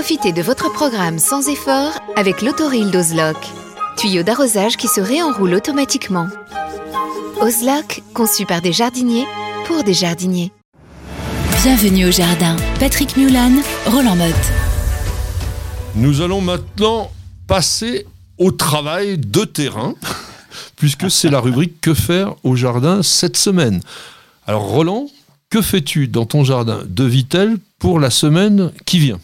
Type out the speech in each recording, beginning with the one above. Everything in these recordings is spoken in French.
Profitez de votre programme sans effort avec l'autoril d'Ozlock. Tuyau d'arrosage qui se réenroule automatiquement. Ozlock, conçu par des jardiniers pour des jardiniers. Bienvenue au jardin. Patrick Mulan, Roland Motte. Nous allons maintenant passer au travail de terrain, puisque c'est la rubrique Que faire au jardin cette semaine? Alors Roland, que fais-tu dans ton jardin? De Vitel pour la semaine qui vient?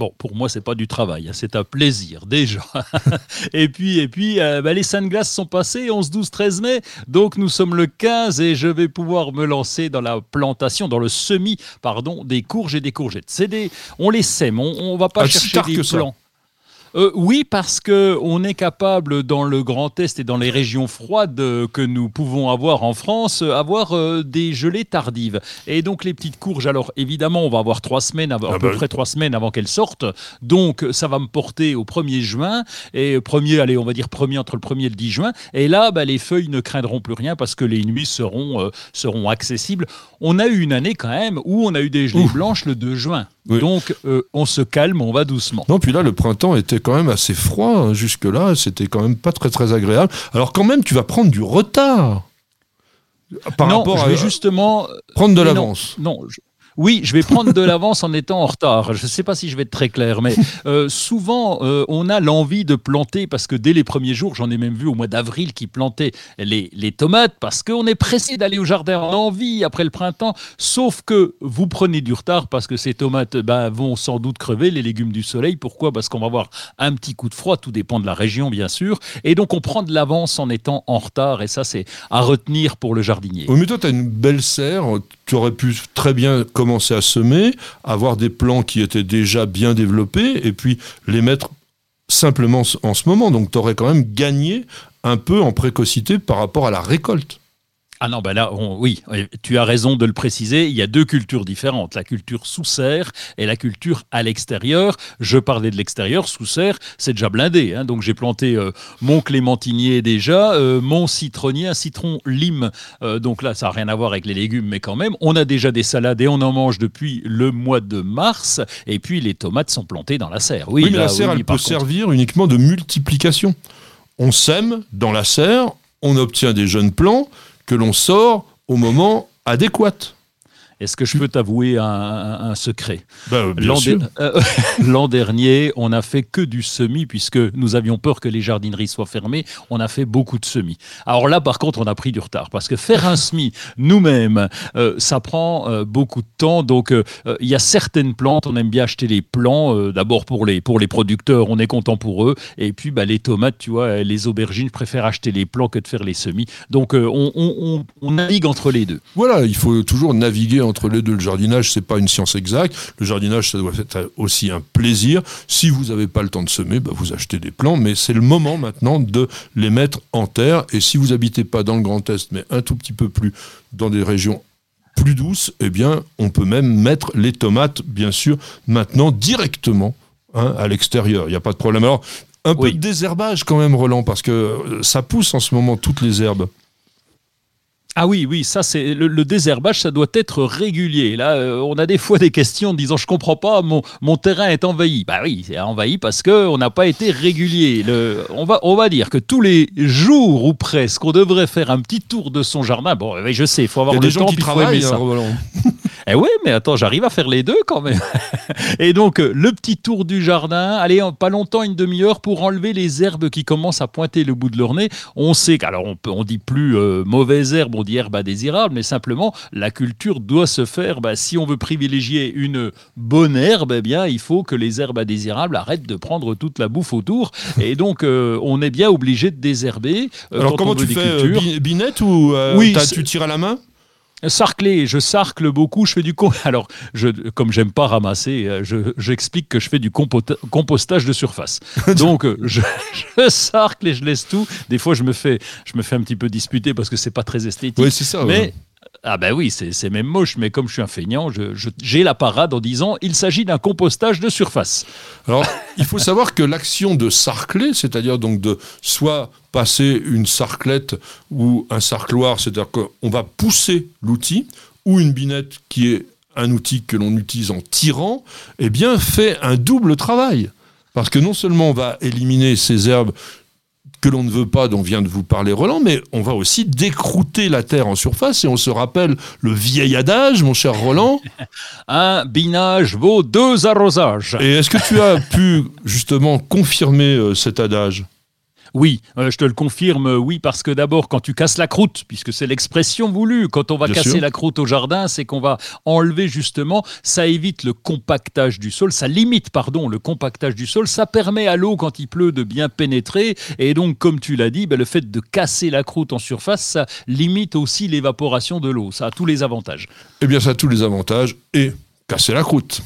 Bon, pour moi, c'est pas du travail, hein, c'est un plaisir déjà. et puis, et puis, euh, bah, les Saintes Glaces sont passées, 11, 12, 13 mai, donc nous sommes le 15 et je vais pouvoir me lancer dans la plantation, dans le semis, pardon, des courges et des courgettes. C'est des, on les sème, on, on va pas Ah, chercher si des ça. Euh, oui, parce que on est capable dans le Grand Est et dans les régions froides euh, que nous pouvons avoir en France, euh, avoir euh, des gelées tardives. Et donc les petites courges, alors évidemment, on va avoir trois semaines, avant- à Ah peu bah. près trois semaines avant qu'elles sortent. Donc ça va me porter au 1er juin et premier, allez, on va dire premier entre le 1er et le 10 juin. Et là, bah, les feuilles ne craindront plus rien parce que les nuits seront euh, seront accessibles. On a eu une année quand même où on a eu des gelées Ouh. blanches le 2 juin. Oui. Donc euh, on se calme, on va doucement. Non, puis là, le printemps était quand même assez froid. hein, Jusque-là, c'était quand même pas très très agréable. Alors quand même, tu vas prendre du retard. Par non, rapport je à vais justement prendre de non, l'avance. Non, je- Oui, je vais prendre de l'avance en étant en retard. Je ne sais pas si je vais être très clair, mais euh, souvent, euh, on a l'envie de planter parce que dès les premiers jours, j'en ai même vu au mois d'avril qui plantaient les, tomates parce qu'on est pressé d'aller au jardin. On a envie après le printemps, sauf que vous prenez du retard parce que ces tomates ben, vont sans doute crever, les légumes du soleil. Pourquoi? Parce qu'on va avoir un petit coup de froid, tout dépend de la région, bien sûr. Et donc, on prend de l'avance en étant en retard, et ça, c'est à retenir pour le jardinier. Oui, mais toi, tu as une belle serre. Tu aurais pu très bien commencer à semer, avoir des plants qui étaient déjà bien développés, et puis les mettre simplement en ce moment. Donc, tu aurais quand même gagné un peu en précocité par rapport à la récolte. Ah non, ben là, on- oui, euh, tu as raison de le préciser. Il y a deux cultures différentes, la culture sous serre et la culture à l'extérieur. Je parlais de l'extérieur, sous serre, c'est déjà blindé. hein. Donc j'ai planté euh, mon clémentinier déjà, euh, mon citronnier, un citron lime. Euh, donc là, ça n'a rien à voir avec les légumes, mais quand même, on a déjà des salades et on en mange depuis le mois de mars. Et puis les tomates sont plantées dans la serre. Oui, Oui, mais là, la serre, oui, elle peut contre. servir uniquement de multiplication. On sème dans la serre, on obtient des jeunes plants que l'on sort au moment adéquat. Est-ce que je peux t'avouer un, un- secret? Ben, L'an euh, l'an dernier, on n'a fait que du semis puisque nous avions peur que les jardineries soient fermées. On a fait beaucoup de semis. Alors là, par contre, on a pris du retard parce que faire un semis nous-mêmes, euh, ça prend euh, beaucoup de temps. Donc, euh, il y a certaines plantes, on aime bien acheter les plants. D'abord pour les pour les producteurs, on est content pour eux. Et puis, bah, les tomates, tu vois, les aubergines, je préfère acheter les plants que de faire les semis. Donc, on, on- on- on navigue entre les deux. Voilà, il faut toujours naviguer entre les deux. Le jardinage, c'est pas une science exacte. Le jardinage, ça doit être aussi un plaisir. Si vous n'avez pas le temps de semer, bah, vous achetez des plants, mais c'est le moment maintenant de les mettre en terre. Et si vous habitez pas dans le Grand Est, mais un tout petit peu plus dans des régions plus douces, eh bien, on peut même mettre les tomates, bien sûr, maintenant directement hein, à l'extérieur. Il n'y a pas de problème. Alors, un peu de désherbage quand même, Roland, parce que euh, ça pousse en ce moment toutes les herbes. Ah oui, oui, ça c'est le, le désherbage, ça doit être régulier. Là, euh, on a des fois des questions en disant je comprends pas, mon, mon terrain est envahi. Bah oui, c'est envahi parce que on n'a pas été régulier. Le, on va on va dire que tous les jours ou presque, on devrait faire un petit tour de son jardin. Bon, je sais, il faut Il avoir y a le des gens qui faut aimer travaillent, hein. Eh oui, mais attends, j'arrive à faire les deux quand même. Et donc, euh, le petit tour du jardin, allez, pas longtemps, une demi-heure pour enlever les herbes qui commencent à pointer le bout de leur nez. On sait qu'alors, on, peut, on dit plus euh, mauvaise herbe, on dit herbe indésirable, mais simplement, la culture doit se faire. Bah, si on veut privilégier une bonne herbe, eh bien, il faut que les herbes indésirables arrêtent de prendre toute la bouffe autour. Et donc, euh, on est bien obligé de désherber. alors, comment tu fais Binette ou oui, tu tires à la main Sarcler, je sarcle beaucoup, je fais du alors je comme j'aime pas ramasser, euh, j'explique que je fais du compostage de surface. Donc euh, je, je, sarcle et je laisse tout. Des fois je me fais je me fais un petit peu disputer parce que c'est pas très esthétique. Oui, c'est ça. Mais ah ben oui, c'est même moche, mais comme je suis un feignant, j'ai la parade en disant il s'agit d'un compostage de surface. Alors, il faut savoir que l'action de sarcler, c'est-à-dire donc de soit passer une sarclette ou un sarcloir, c'est-à-dire qu'on va pousser l'outil, ou une binette qui est un outil que l'on utilise en tirant, eh bien fait un double travail. Parce que non seulement on va éliminer ces herbes que l'on ne veut pas, dont vient de vous parler Roland, mais on va aussi décrouter la terre en surface et on se rappelle le vieil adage, mon cher Roland. Un binage vaut deux arrosages. Et est-ce que tu as pu justement confirmer euh, cet adage? Oui, euh, je te le confirme, euh, oui, parce que d'abord, quand tu casses la croûte, puisque c'est l'expression voulue, quand on va casser la croûte au jardin, c'est qu'on va enlever justement, ça évite le compactage du sol, ça limite, pardon, le compactage du sol, ça permet à l'eau, quand il pleut, de bien pénétrer, et donc, comme tu l'as dit, ben, le fait de casser la croûte en surface, ça limite aussi l'évaporation de l'eau, ça a tous les avantages. Eh bien, ça a tous les avantages, et casser la croûte.